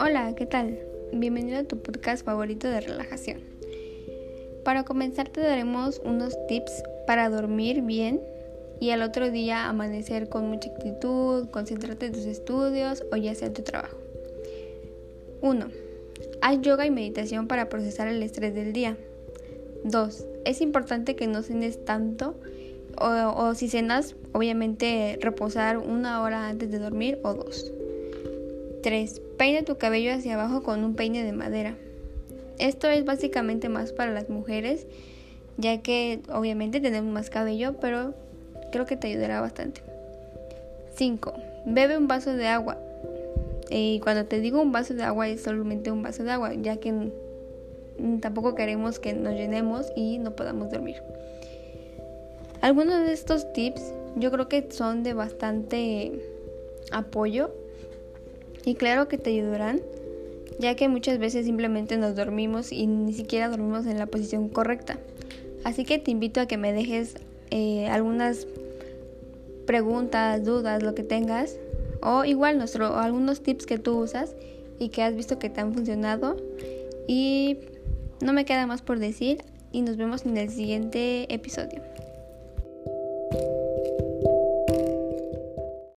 Hola, ¿qué tal? Bienvenido a tu podcast favorito de relajación. Para comenzar te daremos unos tips para dormir bien y al otro día amanecer con mucha actitud, concentrarte en tus estudios o ya sea en tu trabajo. 1. Haz yoga y meditación para procesar el estrés del día. 2. Es importante que no cenes tanto o, si cenas, obviamente reposar una hora antes de dormir o dos. 3. Peina tu cabello hacia abajo con un peine de madera. Esto es básicamente más para las mujeres, ya que obviamente tenemos más cabello, pero creo que te ayudará bastante. 5. Bebe un vaso de agua. Y cuando te digo un vaso de agua es solamente un vaso de agua, ya que tampoco queremos que nos llenemos y no podamos dormir. Algunos de estos tips yo creo que son de bastante apoyo y claro que te ayudarán, ya que muchas veces simplemente nos dormimos y ni siquiera dormimos en la posición correcta. Así que te invito a que me dejes eh, algunas preguntas, dudas, lo que tengas, o igual nuestro, algunos tips que tú usas y que has visto que te han funcionado. Y no me queda más por decir y nos vemos en el siguiente episodio.